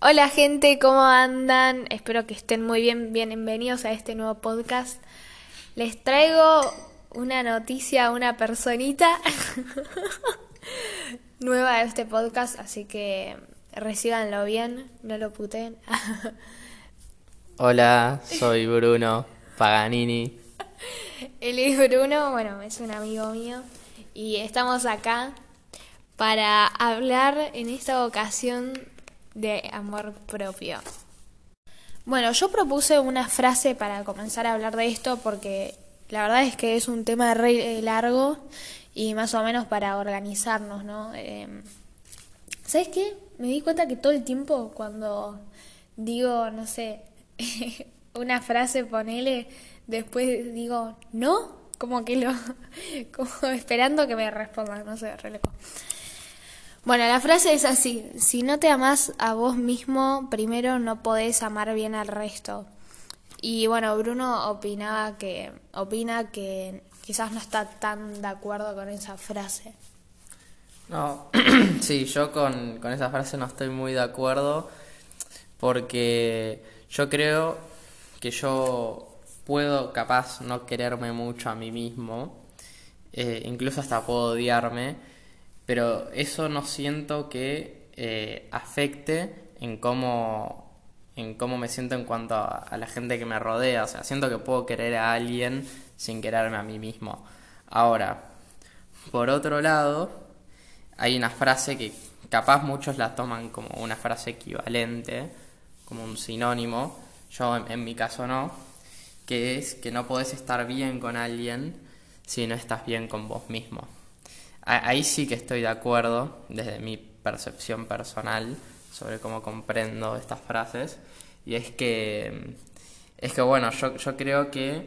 Hola gente, ¿cómo andan? Espero que estén muy bien, bienvenidos a este nuevo podcast. Les traigo una noticia, una personita nueva a este podcast, así que recíbanlo bien, no lo puten. Hola, soy Bruno Paganini. Él es Bruno, bueno, es un amigo mío y estamos acá para hablar en esta ocasión de amor propio. Bueno, yo propuse una frase para comenzar a hablar de esto porque la verdad es que es un tema re largo y más o menos para organizarnos, ¿no? Eh, ¿Sabes qué? Me di cuenta que todo el tiempo cuando digo, no sé, una frase, ponele, después digo, ¿no? Como que lo, como esperando que me respondan, no sé, re Bueno, la frase es así, si no te amas a vos mismo, primero no podés amar bien al resto. Y bueno, Bruno opinaba que, opina que quizás no está tan de acuerdo con esa frase. No, sí, yo con, con esa frase no estoy muy de acuerdo porque yo creo que yo puedo capaz no quererme mucho a mí mismo, eh, incluso hasta puedo odiarme, pero eso no siento que eh, afecte en cómo, en cómo me siento en cuanto a, la gente que me rodea, o sea, siento que puedo querer a alguien sin quererme a mí mismo. Ahora, por otro lado, hay una frase que capaz muchos la toman como una frase equivalente, como un sinónimo, yo en, mi caso no, que es que no podés estar bien con alguien si no estás bien con vos mismo. Ahí sí que estoy de acuerdo desde mi percepción personal sobre cómo comprendo estas frases. Y es que es que bueno yo, yo creo que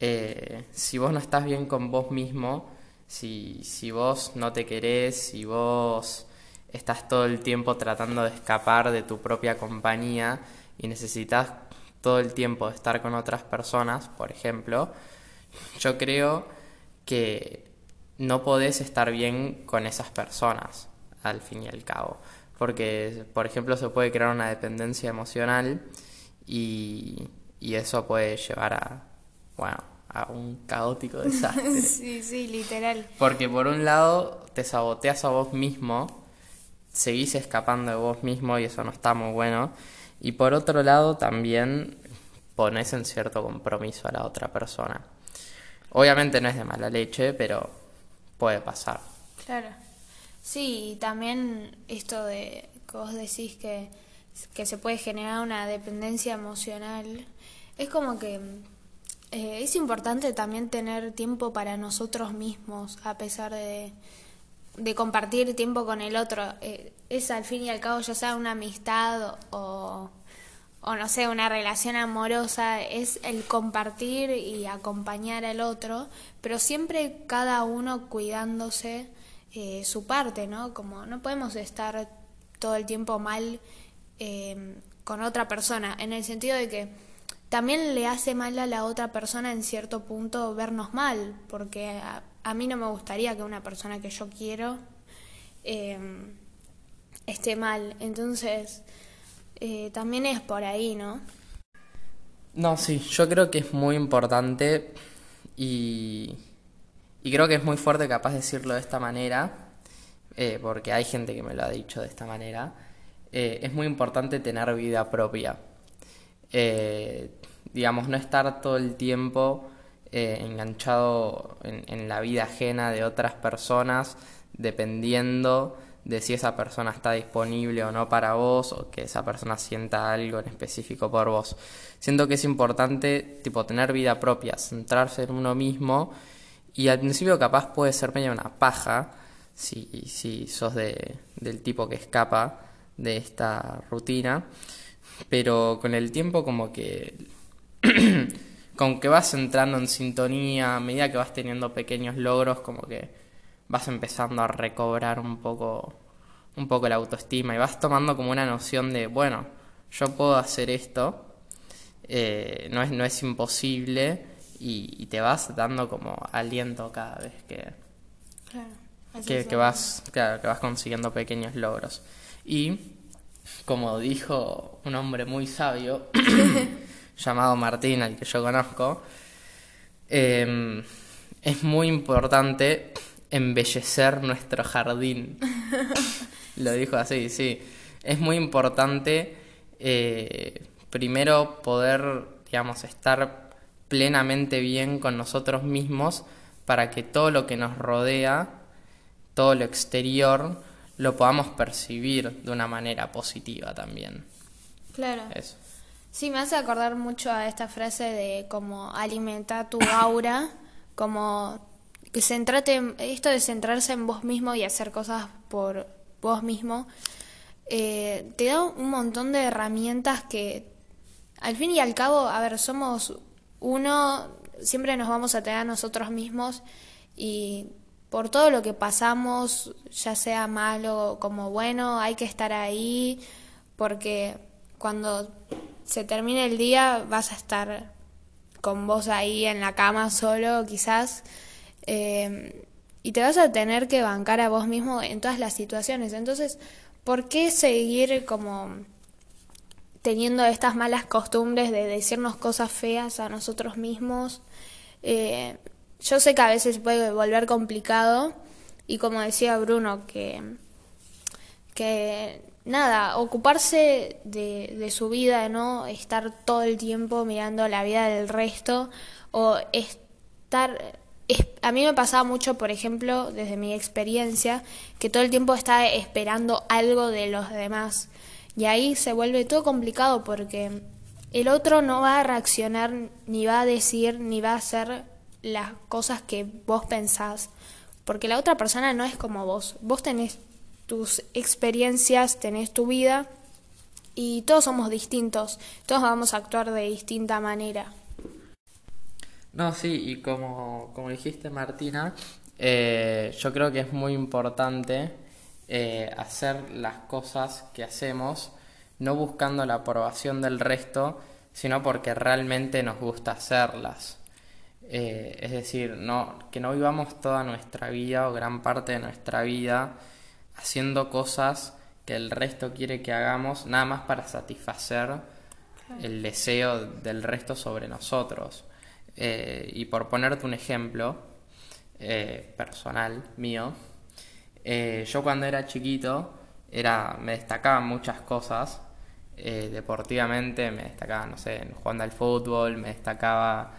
eh, si vos no estás bien con vos mismo si, si vos no te querés, si vos estás todo el tiempo tratando de escapar de tu propia compañía y necesitas todo el tiempo estar con otras personas, por ejemplo, yo creo que no podés estar bien con esas personas, al fin y al cabo. Porque, por ejemplo, se puede crear una dependencia emocional y, y eso puede llevar a, bueno, a un caótico desastre. sí, sí, literal. Porque por un lado te saboteas a vos mismo, seguís escapando de vos mismo y eso no está muy bueno. Y por otro lado también pones en cierto compromiso a la otra persona. Obviamente no es de mala leche, pero puede pasar. Claro. Sí, y también esto de que vos decís que, que se puede generar una dependencia emocional, es como que eh, es importante también tener tiempo para nosotros mismos, a pesar de, de compartir tiempo con el otro. Eh, es al fin y al cabo, ya sea una amistad o, o no sé, una relación amorosa, es el compartir y acompañar al otro, pero siempre cada uno cuidándose eh, su parte, ¿no? Como no podemos estar todo el tiempo mal con otra persona, en el sentido de que también le hace mal a la otra persona en cierto punto vernos mal, porque a, mí no me gustaría que una persona que yo quiero em, esté mal. Entonces, eh, también es por ahí, ¿no? No, sí, yo creo que es muy importante y, creo que es muy fuerte capaz decirlo de esta manera, eh, porque hay gente que me lo ha dicho de esta manera. Eh, es muy importante tener vida propia. Digamos, no estar todo el tiempo enganchado en, la vida ajena de otras personas, dependiendo de si esa persona está disponible o no para vos, o que esa persona sienta algo en específico por vos. Siento que es importante, tipo, tener vida propia, centrarse en uno mismo, y al principio capaz puede ser medio una paja, si, si sos de, del tipo que escapa de esta rutina, pero con el tiempo como que con que vas entrando en sintonía, a medida que vas teniendo pequeños logros, como que vas empezando a recobrar un poco, un poco la autoestima y vas tomando como una noción de, bueno, yo puedo hacer esto, eh, no, es, no es imposible y, te vas dando como aliento cada vez que, que, vas, que vas consiguiendo pequeños logros. Y como dijo un hombre muy sabio llamado Martín, al que yo conozco, em, es muy importante embellecer nuestro jardín. Lo dijo así, sí. Es muy importante eh, primero poder, digamos, estar plenamente bien con nosotros mismos para que todo lo que nos rodea, todo lo exterior, lo podamos percibir de una manera positiva también. Claro. Sí, me hace acordar mucho a esta frase de como alimentar tu aura, como que centrate, esto de centrarse en vos mismo y hacer cosas por vos mismo, eh, te da un montón de herramientas que al fin y al cabo, a ver, somos uno, siempre nos vamos a tener a nosotros mismos y por todo lo que pasamos, ya sea malo como bueno, hay que estar ahí porque cuando se termine el día vas a estar con vos ahí en la cama solo quizás eh, y te vas a tener que bancar a vos mismo en todas las situaciones. Entonces, ¿por qué seguir como teniendo estas malas costumbres de decirnos cosas feas a nosotros mismos? Eh, yo sé que a veces puede volver complicado y como decía Bruno, que, que nada, ocuparse de, de su vida, ¿no? Estar todo el tiempo mirando la vida del resto o estar a mí me pasaba mucho, por ejemplo, desde mi experiencia, que todo el tiempo estaba esperando algo de los demás. Y ahí se vuelve todo complicado porque el otro no va a reaccionar, ni va a decir, ni va a hacer las cosas que vos pensás. Porque la otra persona no es como vos. Vos tenés tus experiencias, tenés tu vida y todos somos distintos. Todos vamos a actuar de distinta manera. No, sí, y como, como dijiste Martina, eh, yo creo que es muy importante eh, hacer las cosas que hacemos, no buscando la aprobación del resto, sino porque realmente nos gusta hacerlas. Eh, es decir, no, que no vivamos toda nuestra vida o gran parte de nuestra vida haciendo cosas que el resto quiere que hagamos, nada más para satisfacer el deseo del resto sobre nosotros. Eh, y por ponerte un ejemplo eh, personal mío, eh, yo cuando era chiquito era, me destacaba muchas cosas. deportivamente me destacaba, no sé, jugando al fútbol, me destacaba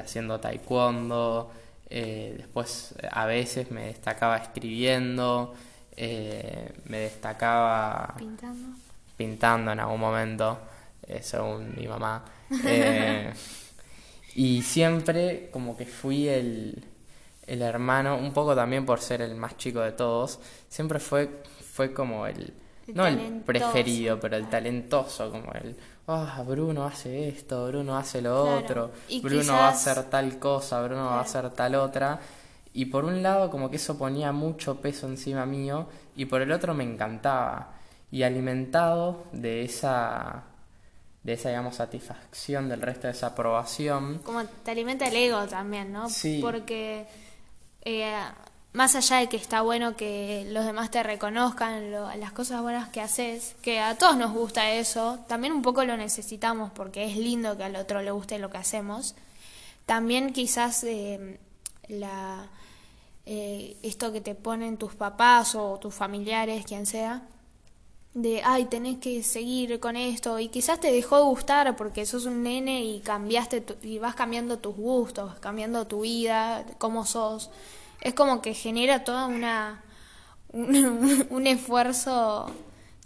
haciendo taekwondo, después a veces me destacaba escribiendo, me destacaba pintando, pintando en algún momento, según mi mamá. Y siempre como que fui el, el hermano, un poco también por ser el más chico de todos, siempre fue, fue como el, no el preferido, pero el talentoso, como el, oh, Bruno hace esto, Bruno hace lo otro, Bruno va a hacer tal cosa, Bruno va a hacer tal otra. Y por un lado como que eso ponía mucho peso encima mío y por el otro me encantaba. Y alimentado de esa de esa, digamos, satisfacción del resto de esa aprobación. Como te alimenta el ego también, ¿no? Sí. Porque eh, más allá de que está bueno que los demás te reconozcan las cosas buenas que haces, que a todos nos gusta eso, también un poco lo necesitamos porque es lindo que al otro le guste lo que hacemos. También quizás eh, la, eh, esto que te ponen tus papás o tus familiares, quien sea, de, ay, tenés que seguir con esto y quizás te dejó de gustar porque sos un nene y cambiaste y vas cambiando tus gustos, cambiando tu vida, cómo sos. Es como que genera toda una un, esfuerzo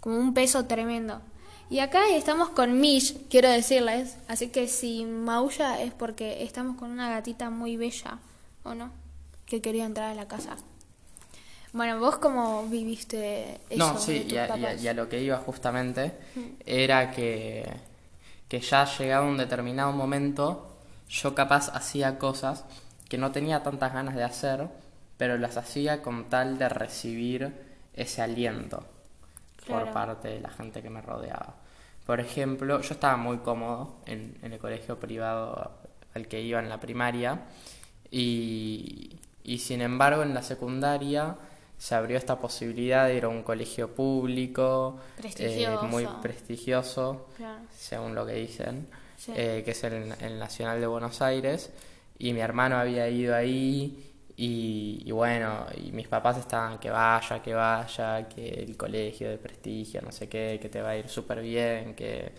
como un peso tremendo. Y acá estamos con Mish, quiero decirles, así que si maulla es porque estamos con una gatita muy bella, ¿o no? Que quería entrar a la casa. Bueno, vos cómo viviste eso. No, sí, y a, lo que iba justamente mm. era que, que ya llegado un determinado momento, yo capaz hacía cosas que no tenía tantas ganas de hacer, pero las hacía con tal de recibir ese aliento por parte de la gente que me rodeaba. Por ejemplo, yo estaba muy cómodo en, en el colegio privado al que iba en la primaria y, y sin embargo en la secundaria se abrió esta posibilidad de ir a un colegio público, eh, muy prestigioso, Claro. según lo que dicen, Sí. eh, que es el, el Nacional de Buenos Aires, y mi hermano había ido ahí, y, y bueno, y mis papás estaban que vaya, que vaya, que el colegio de prestigio, no sé qué, que te va a ir súper bien, que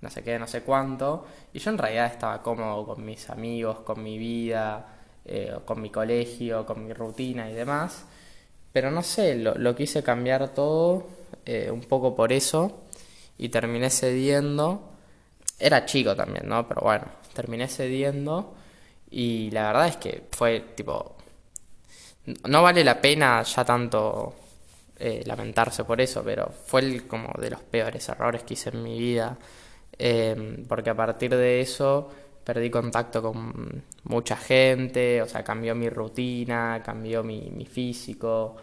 no sé qué, no sé cuánto, y yo en realidad estaba cómodo con mis amigos, con mi vida, eh, con mi colegio, con mi rutina y demás, pero no sé, lo, quise cambiar todo eh, un poco por eso y terminé cediendo. Era chico también, ¿no? Pero bueno, terminé cediendo y la verdad es que fue tipo... No vale la pena ya tanto eh, lamentarse por eso, pero fue el, como de los peores errores que hice en mi vida, eh, porque a partir de eso perdí contacto con mucha gente, o sea, cambió mi rutina, cambió mi, mi físico,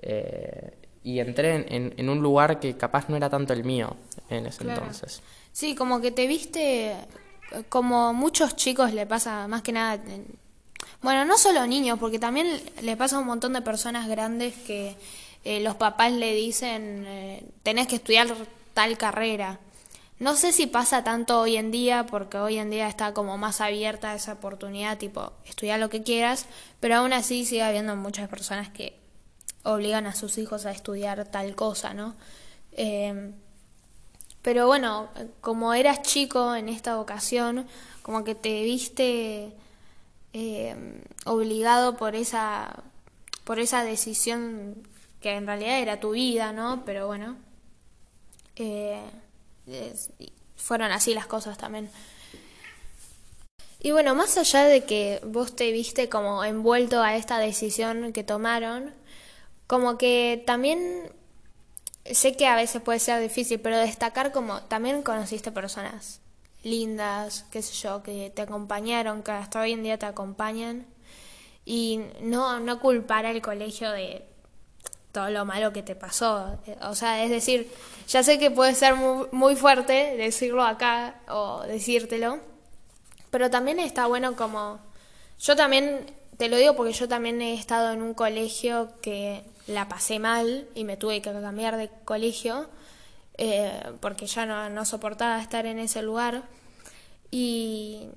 eh, y entré en, en- en un lugar que capaz no era tanto el mío en ese Claro. entonces. Sí, como que te viste, como muchos chicos le pasa, más que nada, en- bueno, no solo niños, porque también le pasa a un montón de personas grandes que eh, los papás le dicen, eh, tenés que estudiar tal carrera. No sé si pasa tanto hoy en día, porque hoy en día está como más abierta esa oportunidad, tipo, estudiar lo que quieras, pero aún así sigue habiendo muchas personas que obligan a sus hijos a estudiar tal cosa, ¿no? Eh, pero bueno, como eras chico en esta ocasión, como que te viste eh, obligado por esa, por esa decisión que en realidad era tu vida, ¿no? Pero bueno, eh, fueron así las cosas también. Y bueno, más allá de que vos te viste como envuelto a esta decisión que tomaron, como que también sé que a veces puede ser difícil, pero destacar como también conociste personas lindas, qué sé yo, que te acompañaron, que hasta hoy en día te acompañan, y no, no culpar al colegio de todo lo malo que te pasó. Eh, O sea, es decir, ya sé que puede ser muy, muy fuerte decirlo acá o decírtelo, pero también está bueno como... Yo también, te lo digo porque yo también he estado en un colegio que la pasé mal y me tuve que cambiar de colegio eh, porque ya no, no soportaba estar en ese lugar. Y,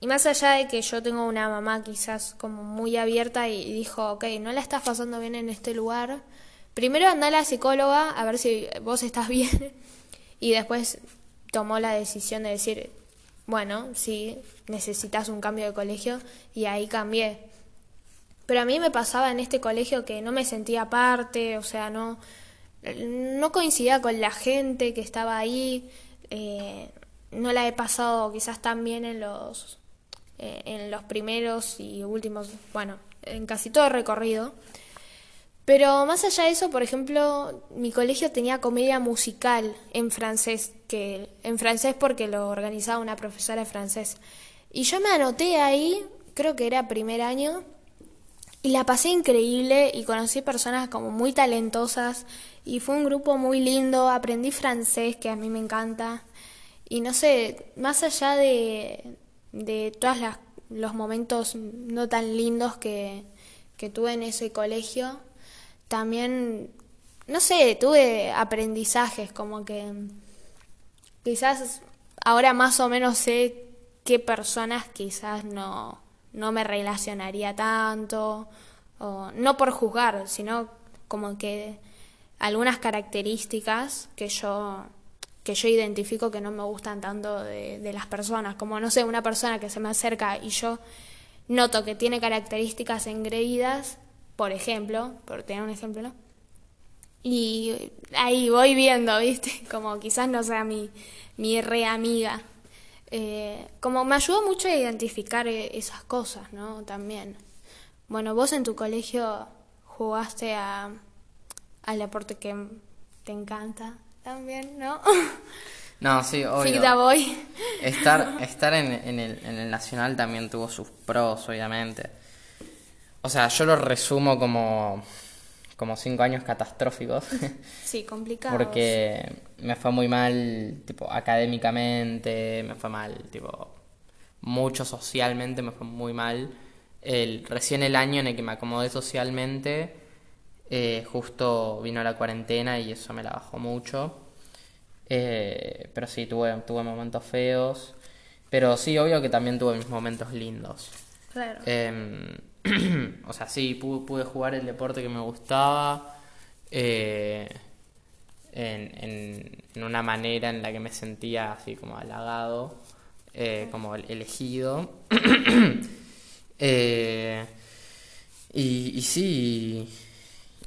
y más allá de que yo tengo una mamá quizás como muy abierta y dijo, ok, no la estás pasando bien en este lugar, primero anda a la psicóloga a ver si vos estás bien y después tomó la decisión de decir, bueno, sí, necesitas un cambio de colegio y ahí cambié. Pero a mí me pasaba en este colegio que no me sentía parte, o sea, no, no coincidía con la gente que estaba ahí, eh, no la he pasado quizás tan bien en los, eh, en los primeros y últimos, bueno, en casi todo el recorrido. Pero más allá de eso, por ejemplo, mi colegio tenía comedia musical en francés, que en francés porque lo organizaba una profesora de francés. Y yo me anoté ahí, creo que era primer año, y la pasé increíble y conocí personas como muy talentosas y fue un grupo muy lindo, aprendí francés, que a mí me encanta. Y no sé, más allá de, de todos los momentos no tan lindos que, que tuve en ese colegio, también, no sé, tuve aprendizajes, como que quizás ahora más o menos sé qué personas quizás no, no me relacionaría tanto, o no por juzgar, sino como que algunas características que yo que yo identifico que no me gustan tanto de, las personas, como no sé, una persona que se me acerca y yo noto que tiene características engreídas, por ejemplo, por tener un ejemplo, ¿no? Y ahí voy viendo, ¿viste? Como quizás no sea mi, mi re amiga. Eh, como me ayudó mucho a identificar eh, esas cosas, ¿no? También. Bueno, vos en tu colegio jugaste a, al deporte que te encanta también, ¿no? No, sí, obvio. Figda Boy. Estar, estar en, en el, en el Nacional también tuvo sus pros, obviamente. O sea, yo lo resumo como, como cinco años catastróficos. Sí, complicado. Porque me fue muy mal, tipo, académicamente, me fue mal, tipo, mucho socialmente me fue muy mal. El, recién el año en el que me acomodé socialmente, Eh, justo vino la cuarentena y eso me la bajó mucho. Eh, pero sí, tuve, tuve momentos feos. Pero sí, obvio que también tuve mis momentos lindos. Claro. Em, o sea, sí, pude, jugar el deporte que me gustaba. Eh, en, en, una manera en la que me sentía así como halagado, como elegido. Y, y, sí, y,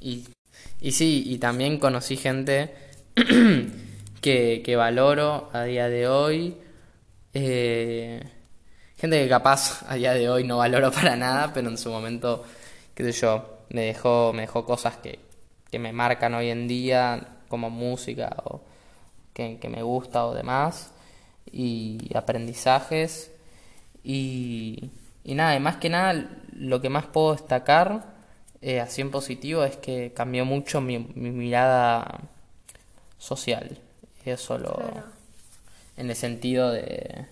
y, sí, y también conocí gente que, que valoro a día de hoy. Eh, gente que capaz a día de hoy no valoro para nada, pero en su momento, qué sé yo, me dejó, me dejó cosas que, que me marcan hoy en día como música o que, me gusta o demás, y aprendizajes. Y, y nada, y más que nada, lo que más puedo destacar, eh, así en positivo, es que cambió mucho mi, mirada social. Eso lo. En el sentido de.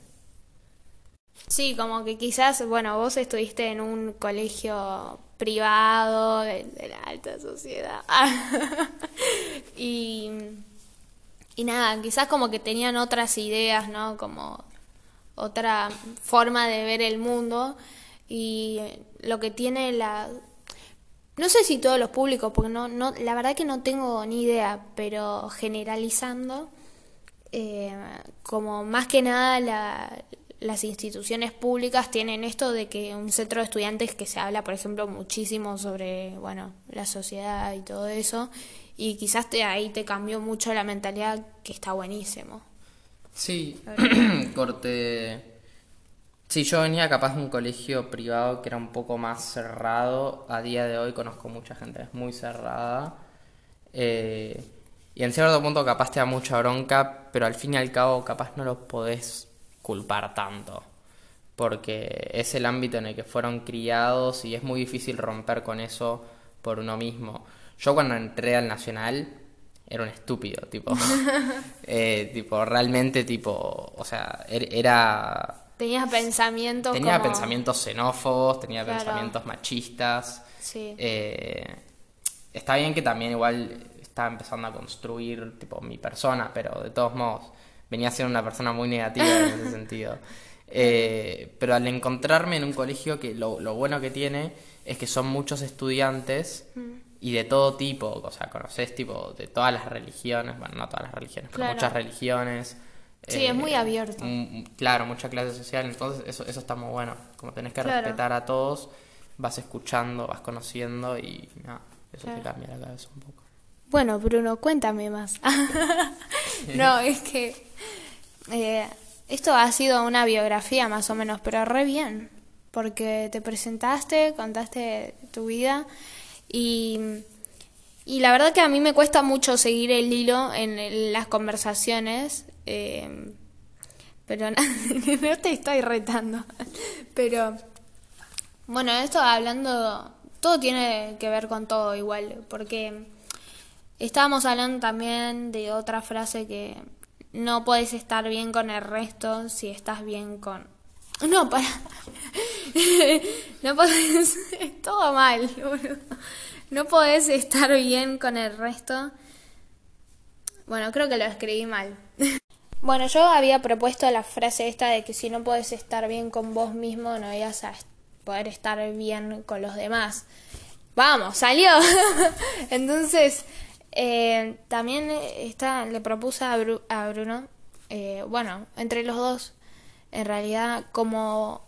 Sí, como que quizás, bueno, vos estuviste en un colegio privado de, la alta sociedad. y, y nada, quizás como que tenían otras ideas, ¿no? Como otra forma de ver el mundo y lo que tiene la no sé si todos los públicos porque no no la verdad que no tengo ni idea pero generalizando eh, como más que nada la, las instituciones públicas tienen esto de que un centro de estudiantes que se habla, por ejemplo, muchísimo sobre, bueno, la sociedad y todo eso, y quizás te, ahí te cambió mucho la mentalidad, que está buenísimo. Sí, corte... Sí, yo venía capaz de un colegio privado que era un poco más cerrado. A día de hoy conozco mucha gente, es muy cerrada. Eh, y en cierto punto capaz te da mucha bronca, pero al fin y al cabo capaz no lo podés culpar tanto, porque es el ámbito en el que fueron criados y es muy difícil romper con eso por uno mismo. Yo cuando entré al Nacional era un estúpido, tipo, eh, tipo, realmente, tipo, o sea, er, era... Tenía pensamientos Tenía pensamientos xenófobos, tenía pensamientos machistas. Sí. Eh, está bien que también igual estaba empezando a construir, tipo, mi persona, pero de todos modos venía a ser una persona muy negativa en ese sentido. Eh, pero al encontrarme en un colegio que lo, bueno que tiene es que son muchos estudiantes mm. y de todo tipo, o sea, conoces tipo de todas las religiones, bueno, no todas las religiones, pero muchas religiones. Sí, es muy eh, abierto. claro, mucha clase social, entonces eso, eso está muy bueno. Como tenés que respetar a todos, vas escuchando, vas conociendo y nada, eso te cambia la cabeza un poco. Bueno, Bruno, cuéntame más. no, es que eh, esto ha sido una biografía más o menos, pero re bien, porque te presentaste, contaste tu vida y, y la verdad que a mí me cuesta mucho seguir el hilo en, las conversaciones, eh, pero no te estoy retando, pero bueno, esto hablando, todo tiene que ver con todo igual, porque Estábamos hablando también de otra frase que no puedes estar bien con el resto si estás bien con... No, para... no. Es todo mal. No podés estar bien con el resto. Bueno, creo que lo escribí mal. Bueno, yo había propuesto la frase esta de que si no puedes estar bien con vos mismo, no ibas a poder estar bien con los demás. Vamos, salió. Entonces, eh, también está, le propuse a, Bruno, eh, bueno, entre los dos, en realidad, como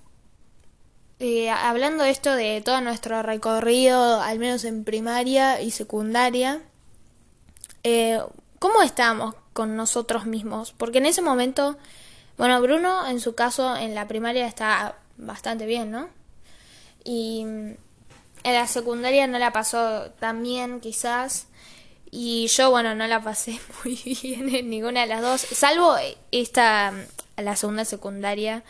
eh, hablando esto de todo nuestro recorrido, al menos en primaria y secundaria, ¿cómo estamos con nosotros mismos? Porque en ese momento, bueno, Bruno en su caso en la primaria está bastante bien, ¿no? Y en la secundaria no la pasó tan bien, quizás. Y yo, bueno, no la pasé muy bien en ninguna de las dos, salvo esta, la segunda secundaria,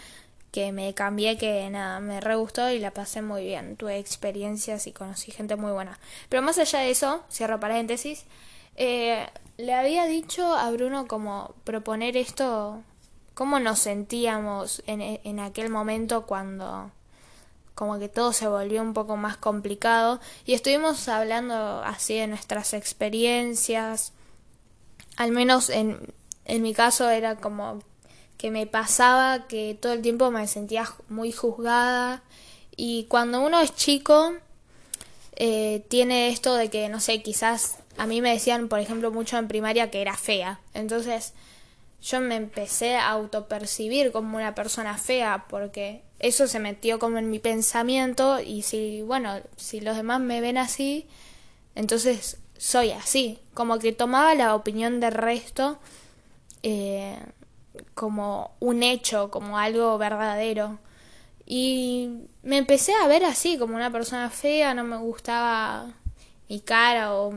que me cambié, que nada, me re gustó y la pasé muy bien. Tuve experiencias y conocí gente muy buena. Pero más allá de eso, cierro paréntesis, eh, le había dicho a Bruno como proponer esto, cómo nos sentíamos en, en aquel momento cuando, como que todo se volvió un poco más complicado. Y estuvimos hablando así de nuestras experiencias, al menos en, en mi caso era como que me pasaba que todo el tiempo me sentía muy juzgada. Y cuando uno es chico eh, tiene esto de que, no sé, quizás a mí me decían, por ejemplo, mucho en primaria que era fea. Entonces yo me empecé a autopercibir como una persona fea porque eso se metió como en mi pensamiento y si, bueno, si los demás me ven así, entonces soy así. Como que tomaba la opinión del resto eh, como un hecho, como algo verdadero. Y me empecé a ver así, como una persona fea, no me gustaba mi cara o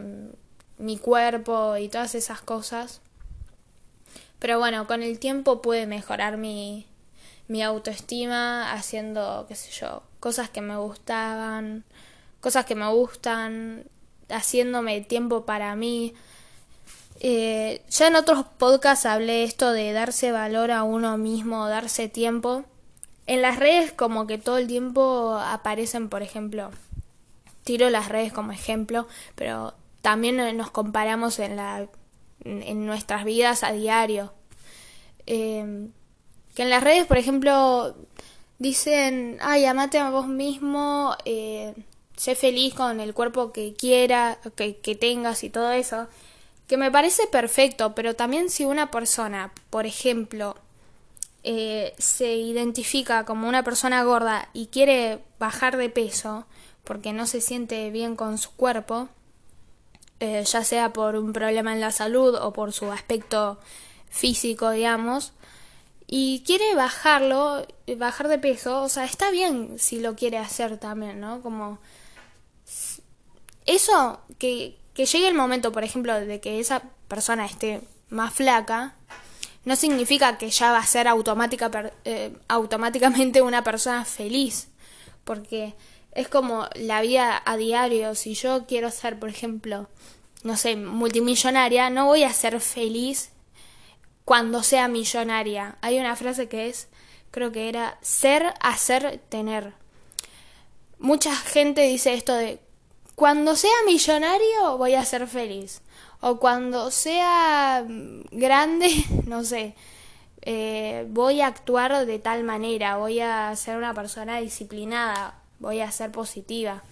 mi cuerpo y todas esas cosas. Pero bueno, con el tiempo pude mejorar mi, mi autoestima haciendo, qué sé yo, cosas que me gustaban, cosas que me gustan, haciéndome tiempo para mí. Eh, ya en otros podcasts hablé esto de darse valor a uno mismo, darse tiempo. En las redes como que todo el tiempo aparecen, por ejemplo, tiro las redes como ejemplo, pero también nos comparamos en, la, en nuestras vidas a diario. Em, que en las redes, por ejemplo, dicen, ay, amate a vos mismo, eh, sé feliz con el cuerpo que quiera, que, que tengas y todo eso, que me parece perfecto, pero también si una persona, por ejemplo, eh, se identifica como una persona gorda y quiere bajar de peso porque no se siente bien con su cuerpo, eh, ya sea por un problema en la salud o por su aspecto físico, digamos, y quiere bajarlo, bajar de peso, o sea, está bien si lo quiere hacer también, ¿no? Como eso, que, que llegue el momento, por ejemplo, de que esa persona esté más flaca, no significa que ya va a ser automática, eh, automáticamente una persona feliz, porque es como la vida a diario. Si yo quiero ser, por ejemplo, no sé, multimillonaria, no voy a ser feliz cuando sea millonaria. Hay una frase que es, creo que era, ser, hacer, tener. Mucha gente dice esto de, cuando sea millonario voy a ser feliz o cuando sea grande, no sé, eh, voy a actuar de tal manera, voy a ser una persona disciplinada, voy a ser positiva.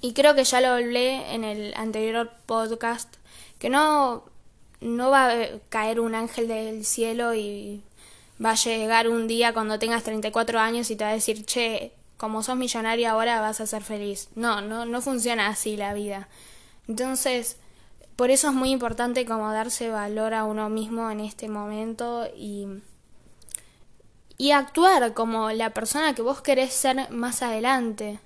Y creo que ya lo hablé en el anterior podcast, que no, no va a caer un ángel del cielo y va a llegar un día cuando tengas 34 años y te va a decir, che, como sos millonaria ahora vas a ser feliz. No, no, no funciona así la vida. Entonces, por eso es muy importante como darse valor a uno mismo en este momento y, y actuar como la persona que vos querés ser más adelante.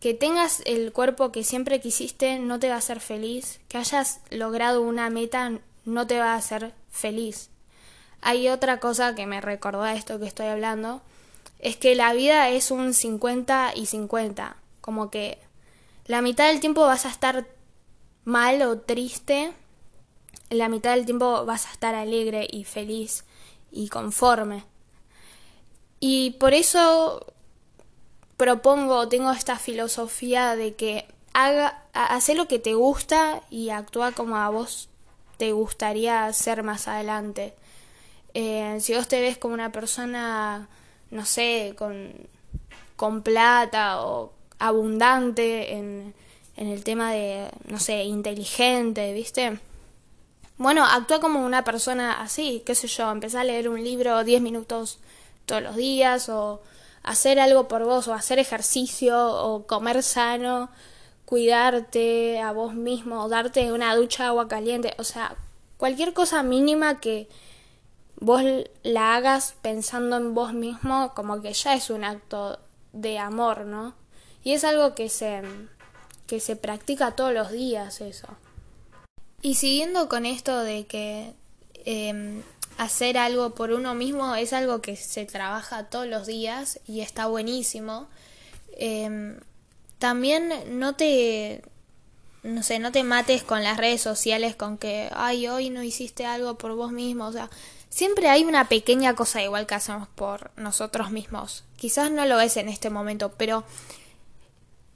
Que tengas el cuerpo que siempre quisiste no te va a hacer feliz. Que hayas logrado una meta no te va a hacer feliz. Hay otra cosa que me recordó a esto que estoy hablando. Es que la vida es un 50 y 50. Como que la mitad del tiempo vas a estar mal o triste, la mitad del tiempo vas a estar alegre y feliz y conforme. Y por eso propongo, tengo esta filosofía de que haga, hace lo que te gusta y actúa como a vos te gustaría ser más adelante. Eh, si vos te ves como una persona, no sé, con, con plata o abundante en, en el tema de, no sé, inteligente, ¿viste? Bueno, actúa como una persona así, qué sé yo, empezar a leer un libro 10 minutos todos los días o hacer algo por vos o hacer ejercicio o comer sano, cuidarte a vos mismo, o darte una ducha de agua caliente, o sea, cualquier cosa mínima que vos la hagas pensando en vos mismo, como que ya es un acto de amor, ¿no? Y es algo que se que se practica todos los días eso. Y siguiendo con esto de que em, hacer algo por uno mismo es algo que se trabaja todos los días y está buenísimo. Em, también no te no sé, no te mates con las redes sociales con que, ay, hoy no hiciste algo por vos mismo, o sea, siempre hay una pequeña cosa igual que hacemos por nosotros mismos. Quizás no lo es en este momento, pero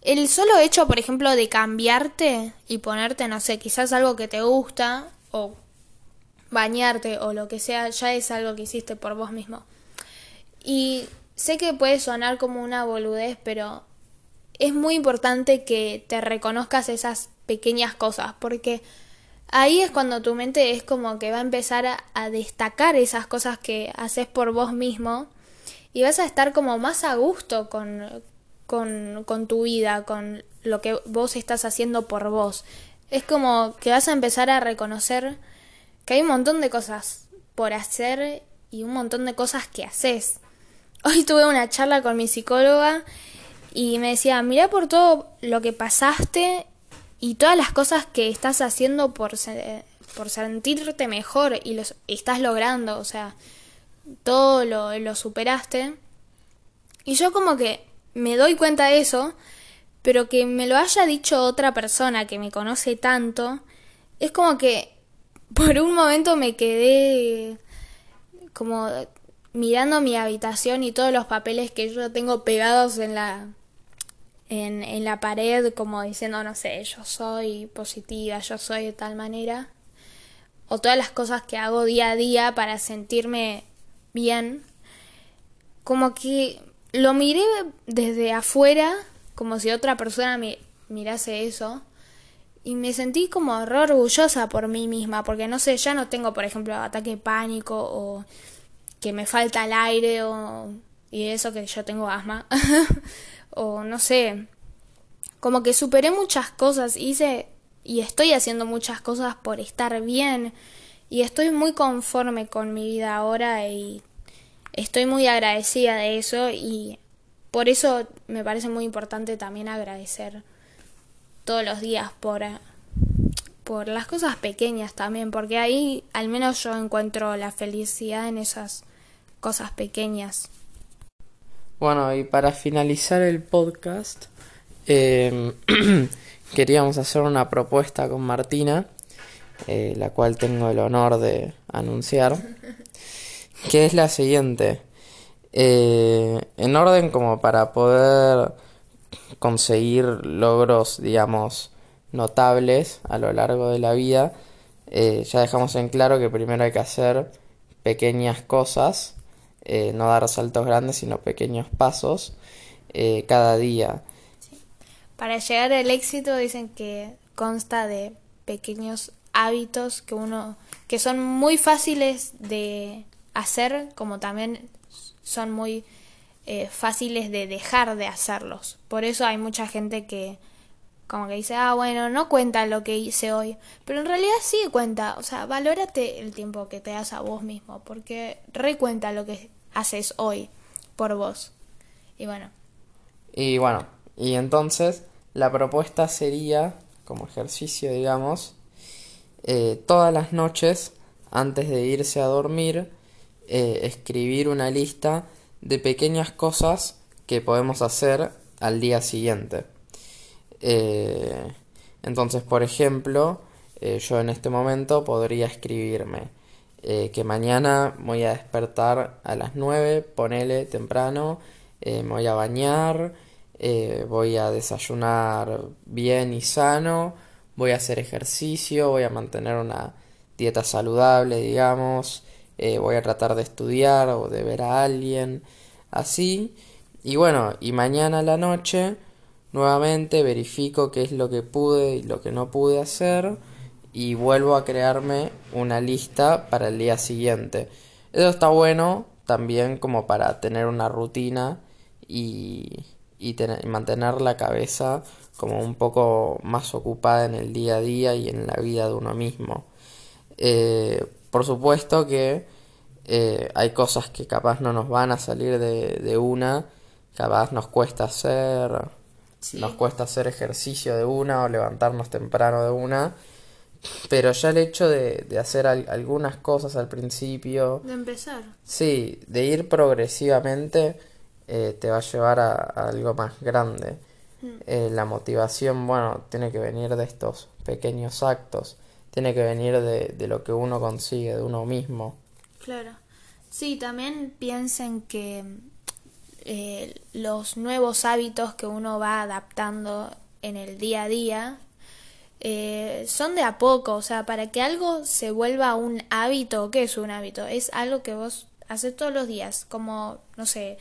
el solo hecho, por ejemplo, de cambiarte y ponerte, no sé, quizás algo que te gusta o bañarte o lo que sea, ya es algo que hiciste por vos mismo. Y sé que puede sonar como una boludez, pero es muy importante que te reconozcas esas pequeñas cosas, porque ahí es cuando tu mente es como que va a empezar a, destacar esas cosas que haces por vos mismo y vas a estar como más a gusto con, con, con tu vida, con lo que vos estás haciendo por vos. Es como que vas a empezar a reconocer que hay un montón de cosas por hacer y un montón de cosas que haces. Hoy tuve una charla con mi psicóloga y me decía, mira por todo lo que pasaste y todas las cosas que estás haciendo por, por sentirte mejor y lo estás logrando, o sea, todo lo, lo superaste. Y yo como que me doy cuenta de eso, pero que me lo haya dicho otra persona que me conoce tanto, es como que por un momento me quedé como mirando mi habitación y todos los papeles que yo tengo pegados en la en, en la pared como diciendo no sé yo soy positiva yo soy de tal manera. O todas las cosas que hago día a día para sentirme bien. Como que lo miré desde afuera como si otra persona me mirase eso y me sentí como re orgullosa por mí misma, porque no sé, ya no tengo, por ejemplo, ataque de pánico o que me falta el aire o y eso que yo tengo asma o no sé, como que superé muchas cosas, hice y estoy haciendo muchas cosas por estar bien y estoy muy conforme con mi vida ahora y estoy muy agradecida de eso y por eso me parece muy importante también agradecer todos los días por, por las cosas pequeñas también, porque ahí al menos yo encuentro la felicidad en esas cosas pequeñas. Bueno, y para finalizar el podcast, em, queríamos hacer una propuesta con Martina, eh, la cual tengo el honor de anunciar, que es la siguiente. Eh, en orden como para poder conseguir logros, digamos, notables a lo largo de la vida, eh, ya dejamos en claro que primero hay que hacer pequeñas cosas, eh, no dar saltos grandes, sino pequeños pasos eh, cada día. Para llegar al éxito dicen que consta de pequeños hábitos que uno que son muy fáciles de hacer como también son muy eh, fáciles de dejar de hacerlos. Por eso hay mucha gente que como que dice, ah, bueno, no cuenta lo que hice hoy, pero en realidad sí cuenta, o sea, valórate el tiempo que te das a vos mismo, porque recuenta lo que haces hoy por vos. Y bueno. Y bueno, y entonces la propuesta sería, como ejercicio, digamos, eh, todas las noches, antes de irse a dormir, eh, escribir una lista de pequeñas cosas que podemos hacer al día siguiente. Eh, entonces, por ejemplo, eh, yo en este momento podría escribirme eh, que mañana voy a despertar a las 9, ponele temprano, me voy a bañar, voy a desayunar bien y sano, voy a hacer ejercicio, voy a mantener una dieta saludable, digamos, voy a tratar de estudiar o de ver a alguien, así. Y bueno, y mañana a la noche nuevamente verifico qué es lo que pude y lo que no pude hacer y vuelvo a crearme una lista para el día siguiente. Eso está bueno también como para tener una rutina y, y mantener la cabeza como un poco más ocupada en el día a día y en la vida de uno mismo. Eh, por supuesto que eh, hay cosas que capaz no nos van a salir de, de una, capaz nos cuesta hacer, nos cuesta hacer ejercicio de una o levantarnos temprano de una, pero ya el hecho de, de hacer algunas cosas al principio, de empezar, sí, de ir progresivamente, eh, te va a llevar a, algo más grande. Eh, la motivación, bueno, tiene que venir de estos pequeños actos, tiene que venir de, de lo que uno consigue, de uno mismo. Claro. Sí, también piensen que eh, los nuevos hábitos que uno va adaptando en el día a día eh, son de a poco, o sea, para que algo se vuelva un hábito, ¿qué es un hábito? Es algo que vos haces todos los días, como, no sé,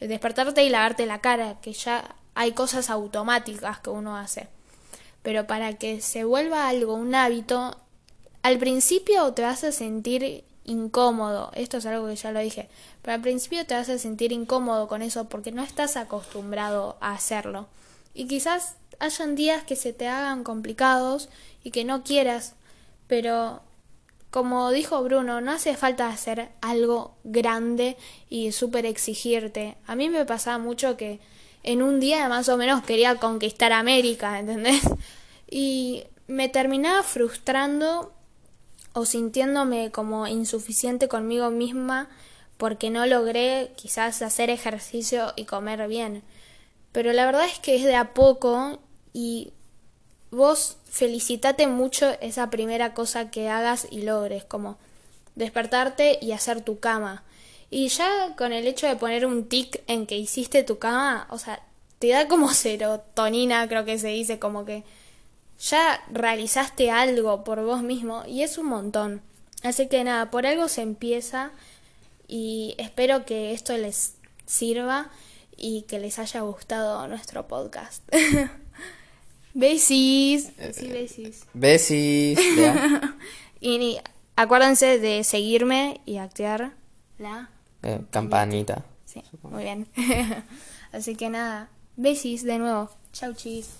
despertarte y lavarte la cara, que ya hay cosas automáticas que uno hace. Pero para que se vuelva algo un hábito, al principio te vas a sentir incómodo, esto es algo que ya lo dije, pero al principio te vas a sentir incómodo con eso porque no estás acostumbrado a hacerlo. Y quizás hayan días que se te hagan complicados y que no quieras, pero como dijo Bruno, no hace falta hacer algo grande y súper exigirte. A mí me pasaba mucho que en un día más o menos quería conquistar América, ¿entendés? Y me terminaba frustrando o sintiéndome como insuficiente conmigo misma porque no logré quizás hacer ejercicio y comer bien. Pero la verdad es que es de a poco y vos felicitate mucho esa primera cosa que hagas y logres, como despertarte y hacer tu cama. Y ya con el hecho de poner un tic en que hiciste tu cama, o sea, te da como serotonina, creo que se dice, como que ya realizaste algo por vos mismo y es un montón. Así que nada, por algo se empieza y espero que esto les sirva y que les haya gustado nuestro podcast. besis. Sí, besis. Besis. y acuérdense de seguirme y activar la eh, campanita. Sí, muy bien. Así que nada, besis de nuevo. Chau, chis.